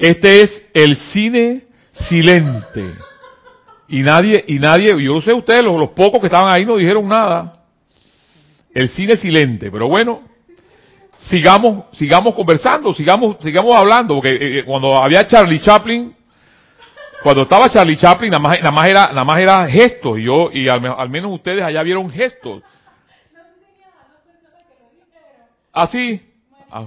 Este es el cine silente. Y nadie, y nadie, yo no sé ustedes, los, los pocos que estaban ahí no dijeron nada. El cine silente, pero bueno, sigamos, sigamos conversando, sigamos, sigamos hablando, porque eh, eh, cuando había Charlie Chaplin, cuando estaba Charlie Chaplin, nada más, nada más era, nada más era gestos, y yo, y al, al menos ustedes allá vieron gestos. Así. Ah.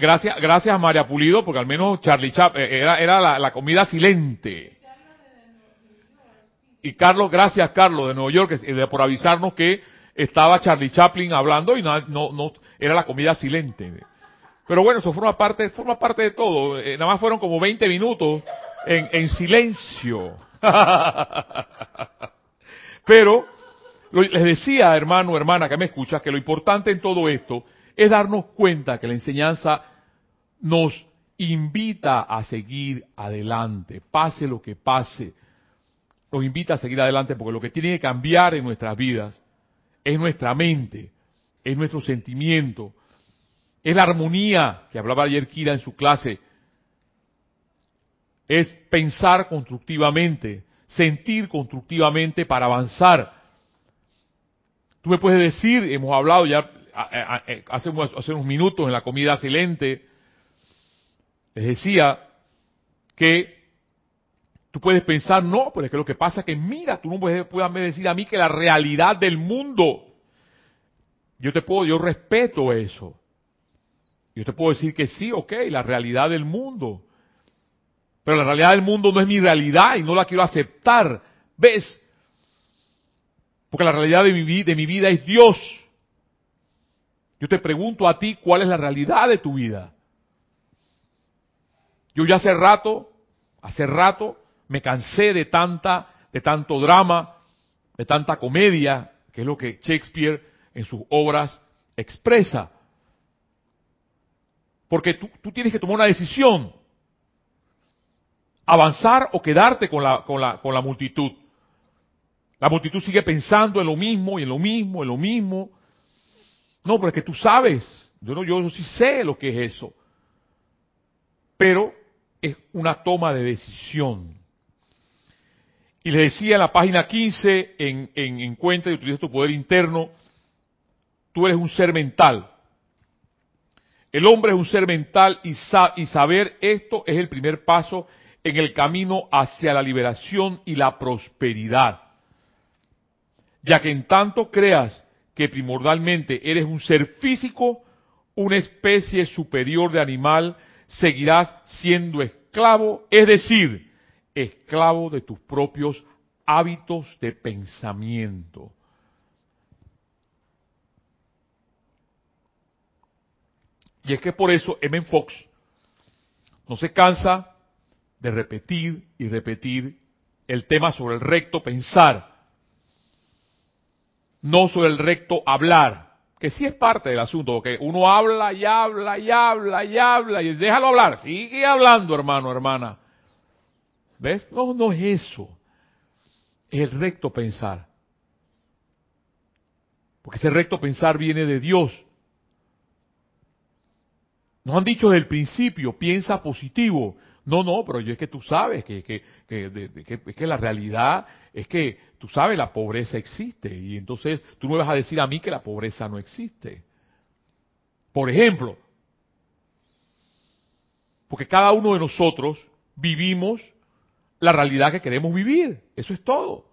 Gracias, gracias a María Pulido, porque al menos Charlie Chaplin era, era la, comida silente. Y Carlos, gracias Carlos de Nueva York, eh, por avisarnos que estaba Charlie Chaplin hablando y no, no, no era la comida silente. Pero bueno, eso forma parte, forma parte de todo. Eh, nada más fueron como 20 minutos en, en silencio. Pero les decía, hermano, hermana, que me escuchas, que lo importante en todo esto es darnos cuenta que la enseñanza nos invita a seguir adelante, pase lo que pase, nos invita a seguir adelante porque lo que tiene que cambiar en nuestras vidas es nuestra mente, es nuestro sentimiento, es la armonía que hablaba ayer Kira en su clase, es pensar constructivamente, sentir constructivamente para avanzar. Tú me puedes decir, hemos hablado ya hace, unos- hace unos minutos en la comida silente, les decía que tú puedes pensar, no, pero es que lo que pasa es que mira, tú no puedes, decir a mí que la realidad del mundo, yo te puedo, yo respeto eso. Yo te puedo decir que sí, ok, la realidad del mundo. Pero la realidad del mundo no es mi realidad y no la quiero aceptar. ¿Ves? Porque la realidad de mi, de mi vida es Dios. Yo te pregunto a ti cuál es la realidad de tu vida. Yo ya hace rato, hace rato, me cansé de tanta, de tanto drama, de tanta comedia, que es lo que Shakespeare en sus obras expresa. Porque tú, tú tienes que tomar una decisión. Avanzar o quedarte con la, con la, con la multitud. La multitud sigue pensando en lo mismo y en lo mismo, en lo mismo. No, pero es que tú sabes. Yo no, sí sé lo que es eso. Pero es una toma de decisión. Y les decía en la página 15, en, en Encuentra y utiliza tu poder interno, tú eres un ser mental. El hombre es un ser mental y saber esto es el primer paso en el camino hacia la liberación y la prosperidad. Ya que en tanto creas que primordialmente eres un ser físico, una especie superior de animal, seguirás siendo esclavo, es decir, esclavo de tus propios hábitos de pensamiento. Y es que por eso M. Fox no se cansa de repetir y repetir el tema sobre el recto pensar, no sobre el recto hablar, que sí es parte del asunto, porque uno habla y habla y habla y habla y déjalo hablar, sigue hablando hermano, hermana. ¿Ves? No, no es eso. Es el recto pensar. Porque ese recto pensar viene de Dios. Nos han dicho desde el principio, piensa positivo. No, no, pero yo es que tú sabes que, que, es que la realidad es que tú sabes la pobreza existe y entonces tú no me vas a decir a mí que la pobreza no existe. Por ejemplo, porque cada uno de nosotros vivimos la realidad que queremos vivir. Eso es todo.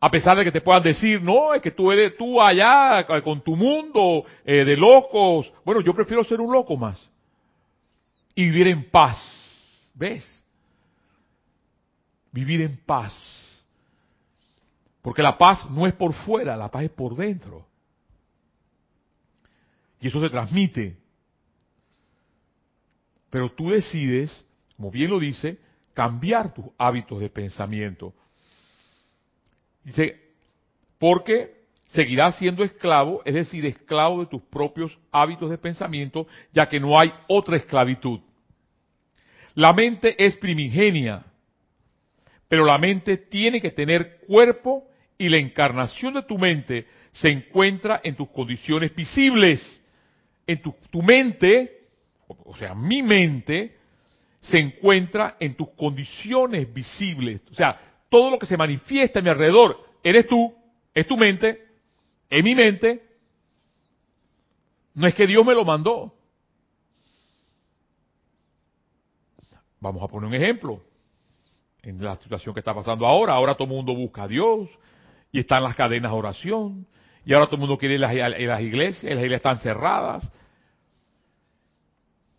A pesar de que te puedan decir, no, es que tú eres tú allá eh, con tu mundo eh, de locos. Bueno, yo prefiero ser un loco más. Y vivir en paz. ¿Ves? Vivir en paz. Porque la paz no es por fuera, la paz es por dentro. Y eso se transmite. Pero tú decides, como bien lo dice, cambiar tus hábitos de pensamiento. Dice, porque seguirás siendo esclavo, es decir, esclavo de tus propios hábitos de pensamiento, ya que no hay otra esclavitud. La mente es primigenia, pero la mente tiene que tener cuerpo y la encarnación de tu mente se encuentra en tus condiciones visibles. En tu, tu mente, o sea, mi mente, se encuentra en tus condiciones visibles. O sea, todo lo que se manifiesta a mi alrededor, eres tú, es tu mente, es mi mente. No es que Dios me lo mandó. Vamos a poner un ejemplo. En la situación que está pasando ahora, ahora todo el mundo busca a Dios y están las cadenas de oración y ahora todo el mundo quiere ir a las, iglesias, las iglesias están cerradas.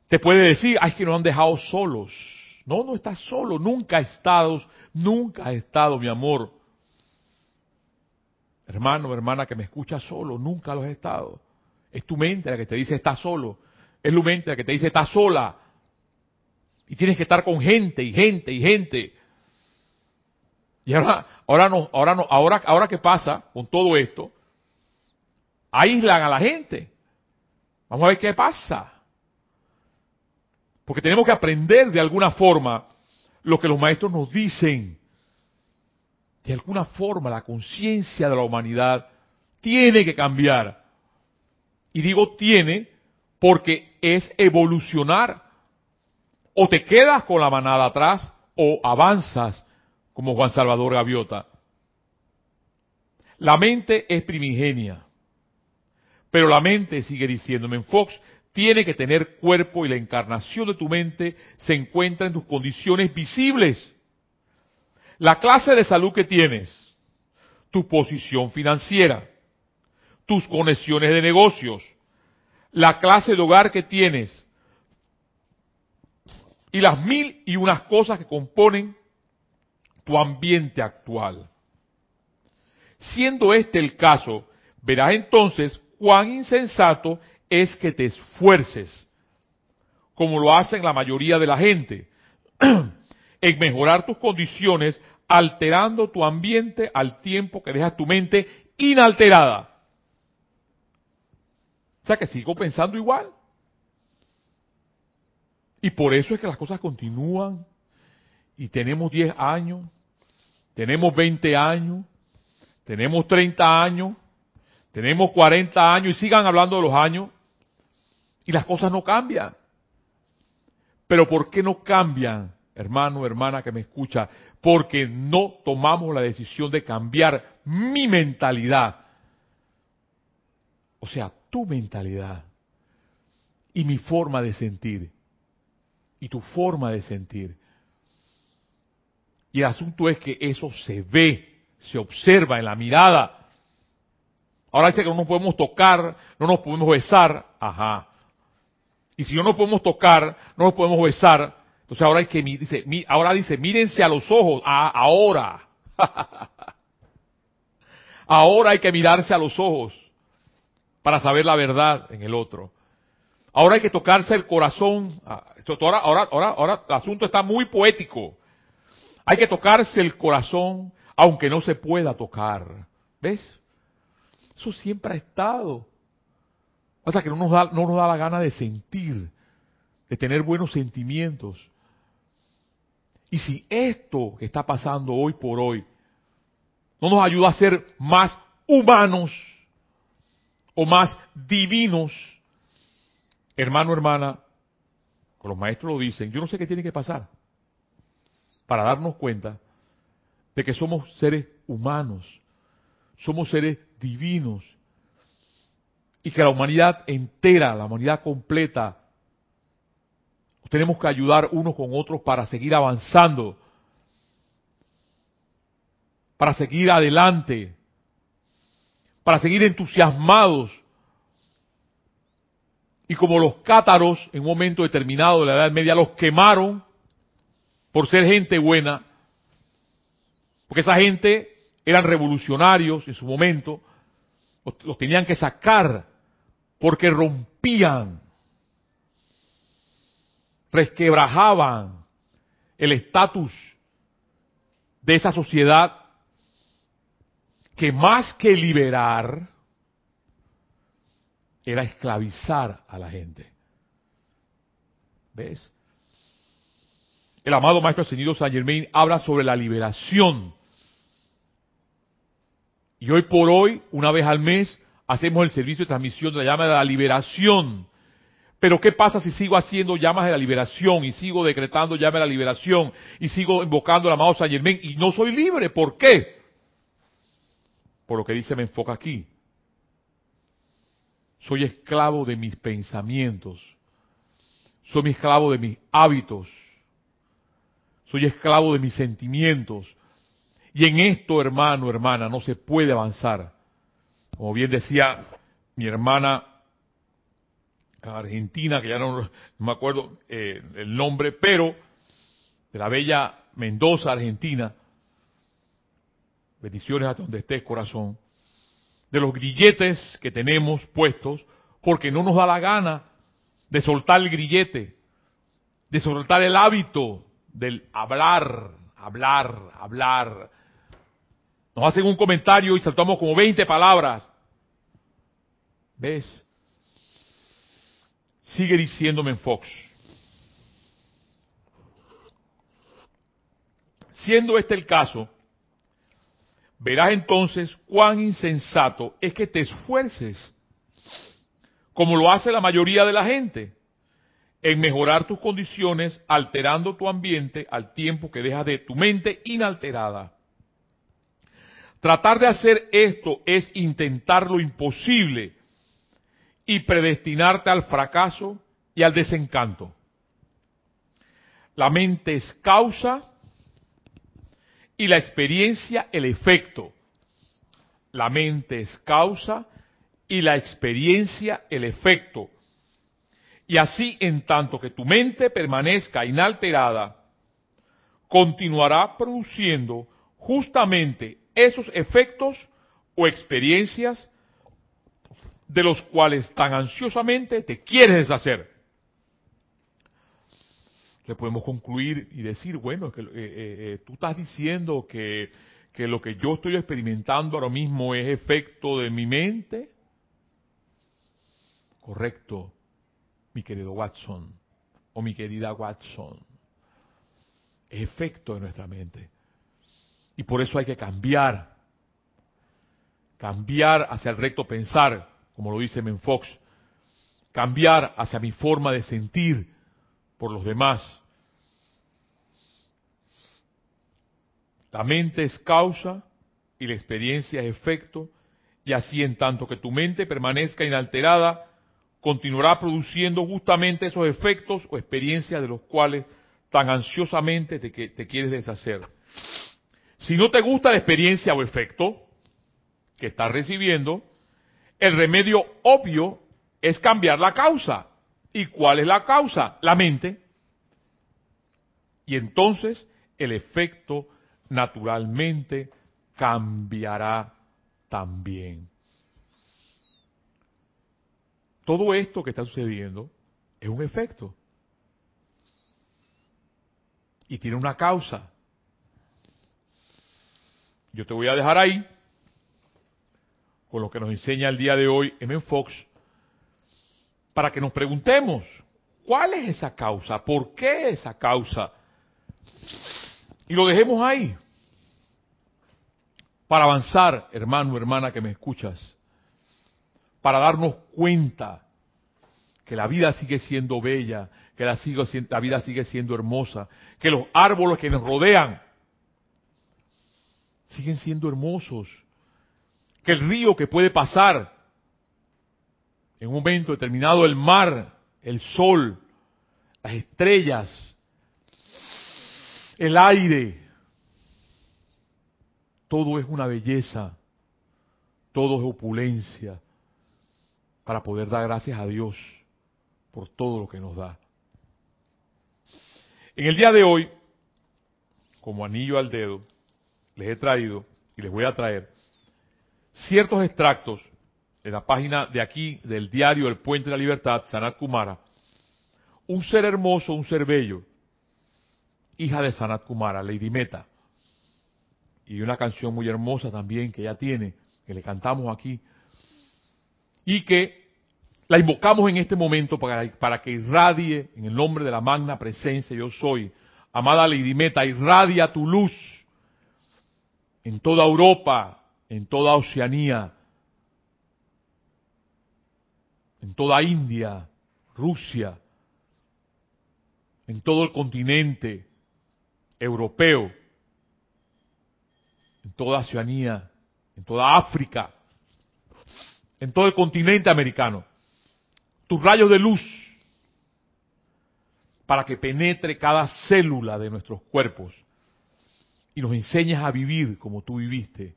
Te puede decir, ay, es que nos han dejado solos. No, no estás solo, nunca ha estado, nunca ha estado, mi amor. Hermano, hermana que me escucha solo, nunca lo has estado. Es tu mente la que te dice estás solo. Es tu mente la que te dice estás sola. Y tienes que estar con gente y gente y gente. Y ahora, ahora no, ahora no, ahora, ahora qué pasa con todo esto, aíslan a la gente. Vamos a ver qué pasa. Porque tenemos que aprender de alguna forma lo que los maestros nos dicen. De alguna forma la conciencia de la humanidad tiene que cambiar. Y digo tiene porque es evolucionar. O te quedas con la manada atrás o avanzas como Juan Salvador Gaviota. La mente es primigenia, pero la mente, sigue diciéndome en Fox, tiene que tener cuerpo y la encarnación de tu mente se encuentra en tus condiciones visibles. La clase de salud que tienes, tu posición financiera, tus conexiones de negocios, la clase de hogar que tienes y las mil y unas cosas que componen tu ambiente actual. Siendo este el caso, verás entonces cuán insensato es que te esfuerces, como lo hacen la mayoría de la gente, en mejorar tus condiciones, alterando tu ambiente al tiempo que dejas tu mente inalterada. O sea que sigo pensando igual. Y por eso es que las cosas continúan y tenemos 10 años, tenemos 20 años, tenemos 30 años, tenemos 40 años y sigan hablando de los años y las cosas no cambian. Pero ¿por qué no cambian, hermano, hermana que me escucha? Porque no tomamos la decisión de cambiar mi mentalidad. O sea, tu mentalidad y mi forma de sentir y tu forma de sentir. Y el asunto es que eso se ve, se observa en la mirada. Ahora dice que no nos podemos tocar, no nos podemos besar. Ajá. Y si no nos podemos tocar, no nos podemos besar. Entonces ahora hay que dice, ahora dice, mírense a los ojos. Ah, ahora. ahora hay que mirarse a los ojos para saber la verdad en el otro. Ahora hay que tocarse el corazón. Ah, ahora, ahora, ahora, ahora el asunto está muy poético. Hay que tocarse el corazón, aunque no se pueda tocar. ¿Ves? Eso siempre ha estado. Hasta que no nos da, no nos da la gana de sentir, de tener buenos sentimientos. Y si esto que está pasando hoy por hoy no nos ayuda a ser más humanos o más divinos, hermano, hermana, los maestros lo dicen, yo no sé qué tiene que pasar para darnos cuenta de que somos seres humanos, somos seres divinos y que la humanidad entera, la humanidad completa, tenemos que ayudar unos con otros para seguir avanzando, para seguir adelante, para seguir entusiasmados. Y como los cátaros en un momento determinado de la Edad Media los quemaron por ser gente buena, porque esa gente eran revolucionarios en su momento, los, tenían que sacar porque rompían, resquebrajaban el estatus de esa sociedad que más que liberar era esclavizar a la gente. ¿Ves? El amado Maestro Ascendido San Germain habla sobre la liberación. Y hoy por hoy, una vez al mes, hacemos el servicio de transmisión de la llama de la liberación. Pero ¿qué pasa si sigo haciendo llamas de la liberación y sigo decretando llamas de la liberación y sigo invocando al amado San Germán y no soy libre? ¿Por qué? Por lo que dice me enfoca aquí. Soy esclavo de mis pensamientos. Soy esclavo de mis hábitos. Soy esclavo de mis sentimientos. Y en esto, hermano, hermana, no se puede avanzar. Como bien decía mi hermana argentina, que ya no, me acuerdo eh, el nombre, pero de la bella Mendoza, Argentina, bendiciones a donde estés, corazón, de los grilletes que tenemos puestos, porque no nos da la gana de soltar el grillete, de soltar el hábito del hablar, hablar, hablar. Nos hacen un comentario y saltamos como 20 palabras. ¿Ves? Sigue diciéndome en Fox. Siendo este el caso, verás entonces cuán insensato es que te esfuerces, como lo hace la mayoría de la gente, en mejorar tus condiciones, alterando tu ambiente al tiempo que dejas de tu mente inalterada. Tratar de hacer esto es intentar lo imposible y predestinarte al fracaso y al desencanto. La mente es causa y la experiencia el efecto. La mente es causa y la experiencia el efecto. Y así en tanto que tu mente permanezca inalterada, continuará produciendo justamente esos efectos o experiencias de los cuales tan ansiosamente te quieres deshacer. Podemos concluir y decir, bueno, que eh, eh, eh, tú estás diciendo que, que lo que yo estoy experimentando ahora mismo es efecto de mi mente. Correcto, mi querido Watson o mi querida Watson. Es efecto de nuestra mente. Y por eso hay que cambiar. Cambiar hacia el recto pensar como lo dice Menfox, cambiar hacia mi forma de sentir por los demás. La mente es causa y la experiencia es efecto, y así en tanto que tu mente permanezca inalterada, continuará produciendo justamente esos efectos o experiencias de los cuales tan ansiosamente te, quieres deshacer. Si no te gusta la experiencia o efecto que estás recibiendo, el remedio obvio es cambiar la causa. ¿Y cuál es la causa? La mente. Y entonces el efecto naturalmente cambiará también. Todo esto que está sucediendo es un efecto. Y tiene una causa. Yo te voy a dejar ahí con lo que nos enseña el día de hoy M. Fox, para que nos preguntemos, ¿cuál es esa causa? ¿Por qué esa causa? Y lo dejemos ahí, para avanzar, hermano, hermana que me escuchas, para darnos cuenta que la vida sigue siendo bella, que la, la vida sigue siendo hermosa, que los árboles que nos rodean siguen siendo hermosos, que el río que puede pasar, en un momento determinado el mar, el sol, las estrellas, el aire, todo es una belleza, todo es opulencia, para poder dar gracias a Dios por todo lo que nos da. En el día de hoy, como anillo al dedo, les he traído y les voy a traer ciertos extractos en la página de aquí del diario El Puente de la Libertad, Sanat Kumara, un ser hermoso, un ser bello, hija de Sanat Kumara, Lady Meta, y una canción muy hermosa también que ella tiene, que le cantamos aquí, y que la invocamos en este momento para, que irradie en el nombre de la magna presencia yo soy. Amada Lady Meta, irradia tu luz en toda Europa, en toda Oceanía, en toda India, Rusia, en todo el continente europeo, en toda Oceanía, en toda África, en todo el continente americano. Tus rayos de luz para que penetre cada célula de nuestros cuerpos y nos enseñes a vivir como tú viviste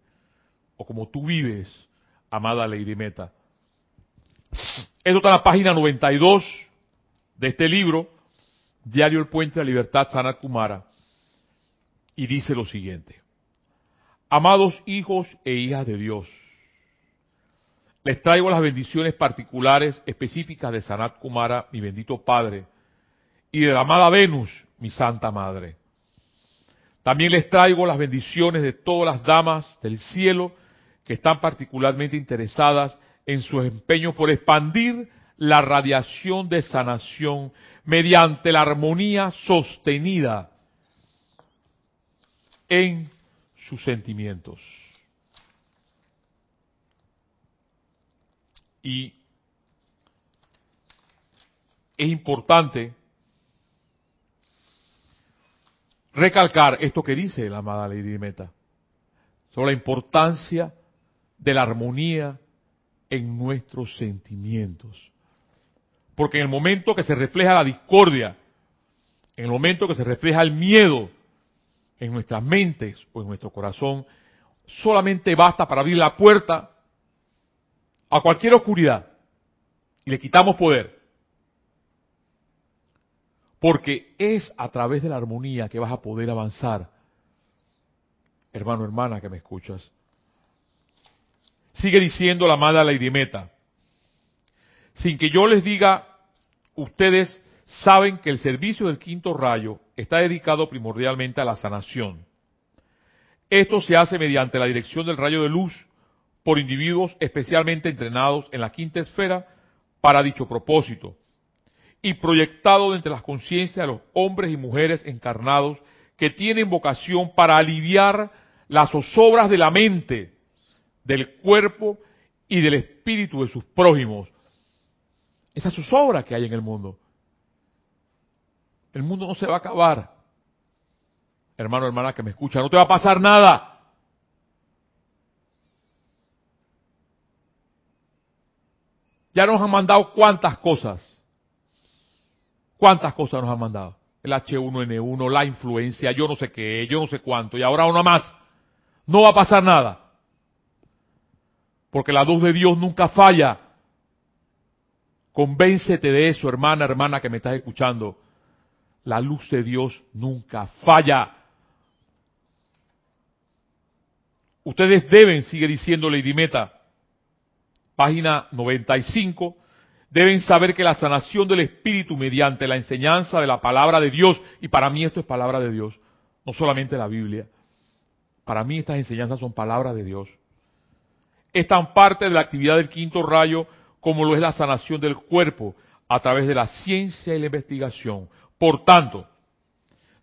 o como tú vives, amada Lady Meta. Esto está en la página 92 de este libro, Diario El Puente de la Libertad, Sanat Kumara, y dice lo siguiente. Amados hijos e hijas de Dios, les traigo las bendiciones particulares específicas de Sanat Kumara, mi bendito Padre, y de la amada Venus, mi Santa Madre. También les traigo las bendiciones de todas las damas del cielo que están particularmente interesadas en su empeño por expandir la radiación de sanación mediante la armonía sostenida en sus sentimientos. Y es importante recalcar esto que dice la amada Lady Meta, sobre la importancia de la armonía en nuestros sentimientos. Porque en el momento que se refleja la discordia, en el momento que se refleja el miedo en nuestras mentes o en nuestro corazón, solamente basta para abrir la puerta a cualquier oscuridad y le quitamos poder. Porque es a través de la armonía que vas a poder avanzar. Hermano, hermana que me escuchas. Sigue diciendo la amada Lady Meta. Sin que yo les diga, ustedes saben que el servicio del quinto rayo está dedicado primordialmente a la sanación. Esto se hace mediante la dirección del rayo de luz por individuos especialmente entrenados en la quinta esfera para dicho propósito y proyectado entre las conciencias de los hombres y mujeres encarnados que tienen vocación para aliviar las zozobras de la mente, del cuerpo y del espíritu de sus prójimos. Esa zozobra que hay en el mundo. El mundo no se va a acabar. Hermano, hermana que me escucha, no te va a pasar nada. Ya nos han mandado cuántas cosas. ¿Cuántas cosas nos han mandado? El H1N1, la influencia, yo no sé qué, yo no sé cuánto, y ahora una más. No va a pasar nada. Porque la luz de Dios nunca falla. Convéncete de eso, hermana, hermana que me estás escuchando. La luz de Dios nunca falla. Ustedes deben, sigue diciendo Lady Meta, página 95, deben saber que la sanación del espíritu mediante la enseñanza de la palabra de Dios, y para mí esto es palabra de Dios, no solamente la Biblia, para mí estas enseñanzas son palabra de Dios, es tan parte de la actividad del quinto rayo como lo es la sanación del cuerpo a través de la ciencia y la investigación. Por tanto,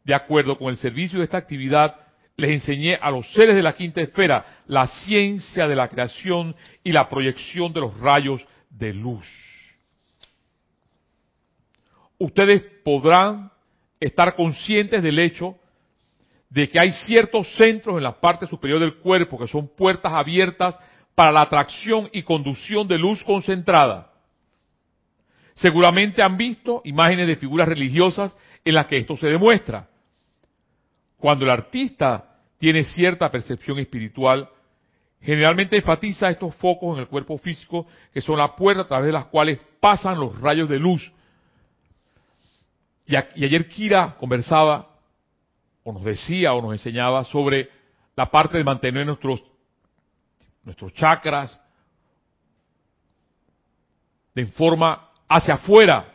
de acuerdo con el servicio de esta actividad, les enseñé a los seres de la quinta esfera la ciencia de la creación y la proyección de los rayos de luz. Ustedes podrán estar conscientes del hecho de que hay ciertos centros en la parte superior del cuerpo que son puertas abiertas para la atracción y conducción de luz concentrada. Seguramente han visto imágenes de figuras religiosas en las que esto se demuestra. Cuando el artista tiene cierta percepción espiritual, generalmente enfatiza estos focos en el cuerpo físico que son la puerta a través de las cuales pasan los rayos de luz. Y, ayer Kira conversaba, o nos decía, o nos enseñaba sobre la parte de mantener nuestros, nuestros chakras de forma hacia afuera,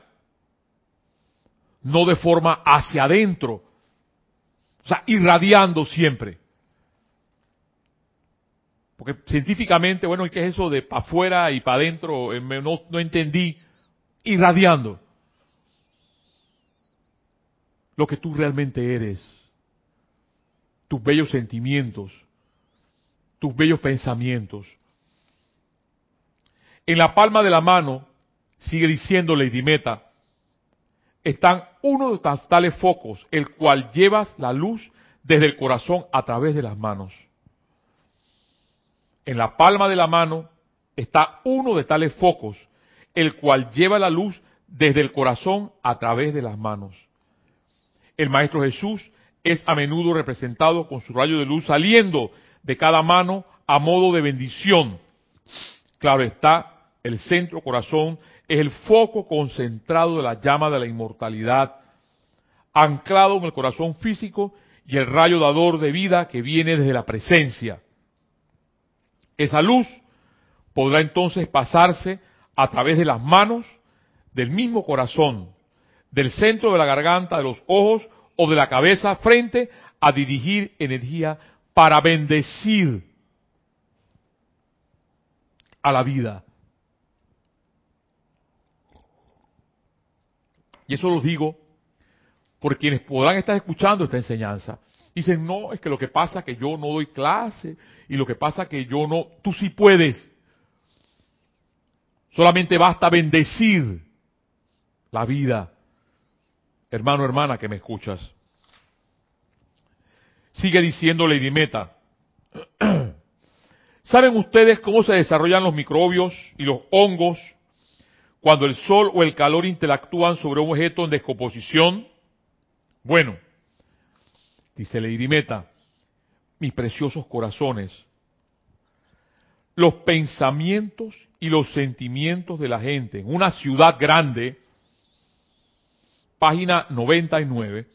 no de forma hacia adentro. O sea, irradiando siempre. Porque científicamente, bueno, ¿qué es eso de para afuera y para adentro? Eh, no entendí. Irradiando. Lo que tú realmente eres. Tus bellos sentimientos. tus bellos pensamientos. En la palma de la mano, sigue diciendo Lady Meta, están uno de tales focos, el cual llevas la luz desde el corazón a través de las manos. En la palma de la mano está uno de tales focos, el cual lleva la luz desde el corazón a través de las manos. El Maestro Jesús es a menudo representado con su rayo de luz saliendo de cada mano a modo de bendición. Claro está, el centro corazón es el foco concentrado de la llama de la inmortalidad, anclado en el corazón físico y el rayo dador de vida que viene desde la presencia. Esa luz podrá entonces pasarse a través de las manos, del mismo corazón, del centro de la garganta, de los ojos o de la cabeza frente a dirigir energía para bendecir a la vida. Y eso lo digo por quienes podrán estar escuchando esta enseñanza. Dicen, no, es que lo que pasa es que yo no doy clase y lo que pasa es que yo no, tú sí puedes. Solamente basta bendecir la vida. Hermano, hermana, que me escuchas. Sigue diciendo Lady Meta. ¿Saben ustedes cómo se desarrollan los microbios y los hongos cuando el sol o el calor interactúan sobre un objeto en descomposición? Bueno, dice Lady Meta, mis preciosos corazones, los pensamientos y los sentimientos de la gente en una ciudad grande, página 99,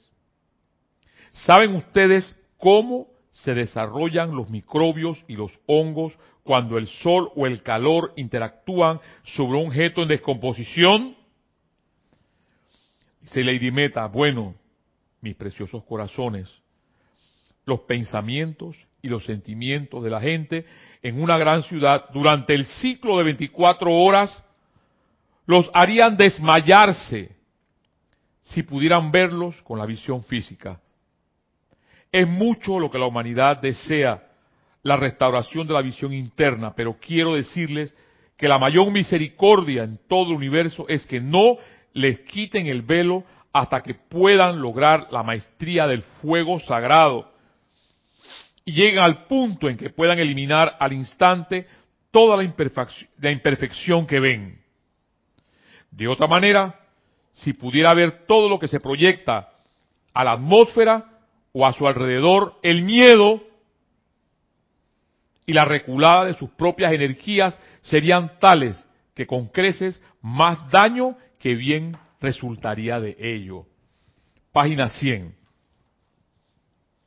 ¿saben ustedes cómo se desarrollan los microbios y los hongos cuando el sol o el calor interactúan sobre un objeto en descomposición? Dice Lady Meta, bueno, mis preciosos corazones, los pensamientos y los sentimientos de la gente en una gran ciudad durante el ciclo de 24 horas los harían desmayarse si pudieran verlos con la visión física. Es mucho lo que la humanidad desea, la restauración de la visión interna, pero quiero decirles que la mayor misericordia en todo el universo es que no les quiten el velo hasta que puedan lograr la maestría del fuego sagrado y lleguen al punto en que puedan eliminar al instante toda la imperfección, la imperfección que ven. De otra manera, si pudiera ver todo lo que se proyecta a la atmósfera o a su alrededor, el miedo y la reculada de sus propias energías serían tales que con creces más daño que bien resultaría de ello. Página 100.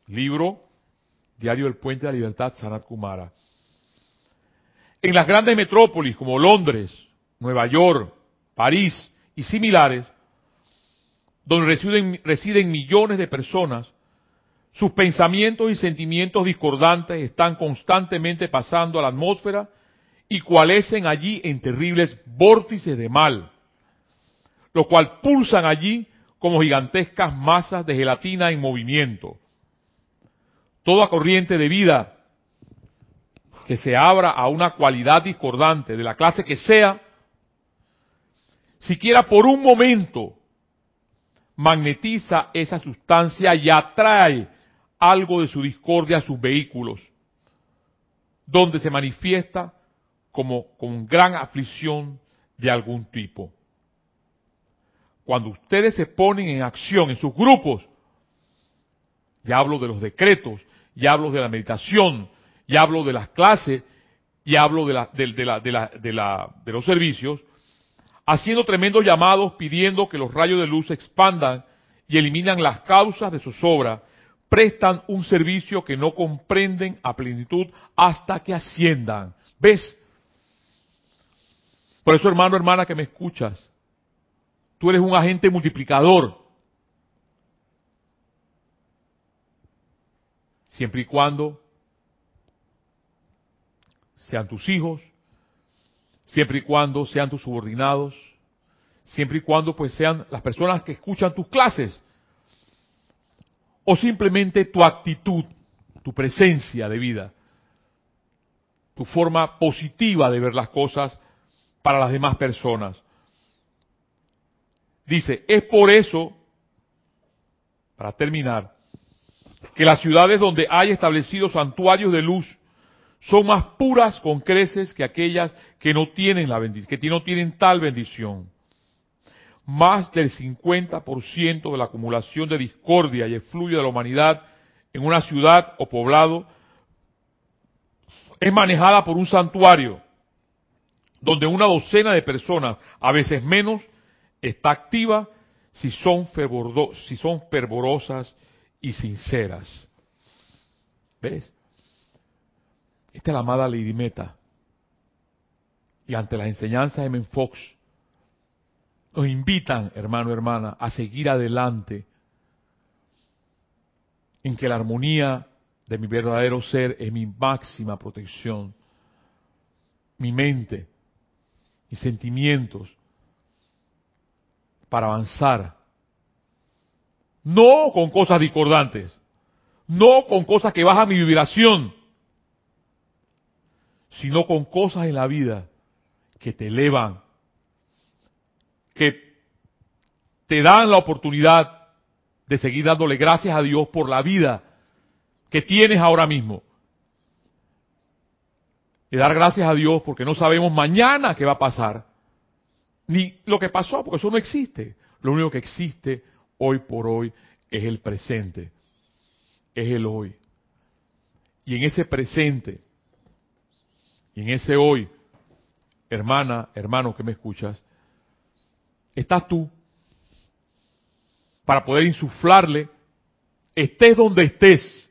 Libro Diario del Puente de la Libertad, Sanat Kumara. En las grandes metrópolis como Londres, Nueva York, París y similares, donde residen, residen millones de personas, sus pensamientos y sentimientos discordantes están constantemente pasando a la atmósfera y cualecen allí en terribles vórtices de mal, lo cual pulsan allí como gigantescas masas de gelatina en movimiento. Toda corriente de vida que se abra a una cualidad discordante de la clase que sea, siquiera por un momento, magnetiza esa sustancia y atrae algo de su discordia a sus vehículos, donde se manifiesta como con gran aflicción de algún tipo. Cuando ustedes se ponen en acción en sus grupos, ya hablo de los decretos, ya hablo de la meditación, ya hablo de las clases, ya hablo de, la, de, los servicios, haciendo tremendos llamados pidiendo que los rayos de luz se expandan y eliminan las causas de sus obras, prestan un servicio que no comprenden a plenitud hasta que asciendan. ¿Ves? Por eso, hermano, hermana, que me escuchas, Tú eres un agente multiplicador. Siempre y cuando sean tus hijos, siempre y cuando sean tus subordinados, siempre y cuando pues sean las personas que escuchan tus clases, o simplemente tu actitud, tu presencia de vida. tu forma positiva de ver las cosas para las demás personas. Dice, es por eso, para terminar, que las ciudades donde hay establecidos santuarios de luz son más puras con creces que aquellas que no tienen la que no tienen tal bendición. Más del 50% de la acumulación de discordia y el fluyo de la humanidad en una ciudad o poblado es manejada por un santuario donde una docena de personas, a veces menos, está activa si son, si son fervorosas y sinceras. ¿Ves? Esta es la amada Lady Meta. Y ante las enseñanzas de Men Fox, nos invitan, hermano, hermana, a seguir adelante en que la armonía de mi verdadero ser es mi máxima protección. Mi mente, mis sentimientos, para avanzar. No con cosas discordantes, no con cosas que bajan mi vibración, sino con cosas en la vida que te elevan, que te dan la oportunidad de seguir dándole gracias a Dios por la vida que tienes ahora mismo. De dar gracias a Dios porque no sabemos mañana qué va a pasar, ni lo que pasó, porque eso no existe. Lo único que existe hoy por hoy es el presente, es el hoy. Y en ese presente, y en ese hoy, hermana, hermano que me escuchas, estás tú. Para poder insuflarle, estés donde estés,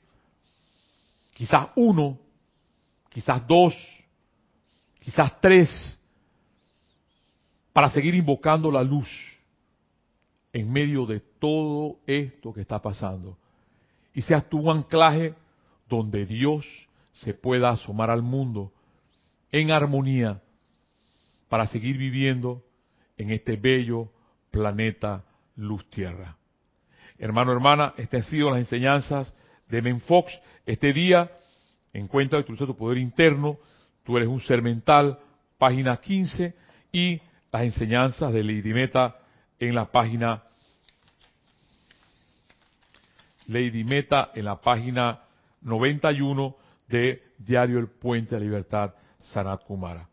quizás uno, quizás dos, quizás tres, para seguir invocando la luz en medio de todo esto que está pasando. Y seas tú un anclaje donde Dios se pueda asomar al mundo en armonía para seguir viviendo en este bello planeta luz tierra. Hermano, hermana, estas han sido las enseñanzas de Menfox. Este día, encuentra y tu poder interno, tú eres un ser mental, página 15, y las enseñanzas de Lady Meta en la página Lady Meta en la página 91 de Diario El Puente de Libertad Sanat Kumara.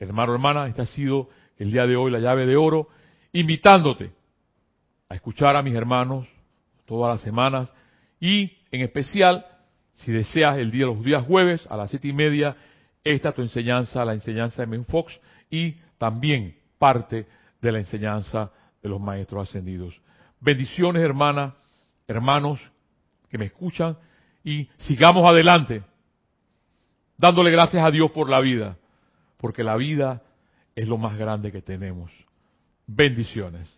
Hermano, hermana, este ha sido el día de hoy la llave de oro, invitándote a escuchar a mis hermanos todas las semanas y en especial, si deseas, el día los días jueves a las siete y media, esta tu enseñanza, la enseñanza de Menfox y también parte de la enseñanza de los maestros ascendidos. Bendiciones, hermanas, hermanos que me escuchan y sigamos adelante dándole gracias a Dios por la vida, porque la vida es lo más grande que tenemos. Bendiciones.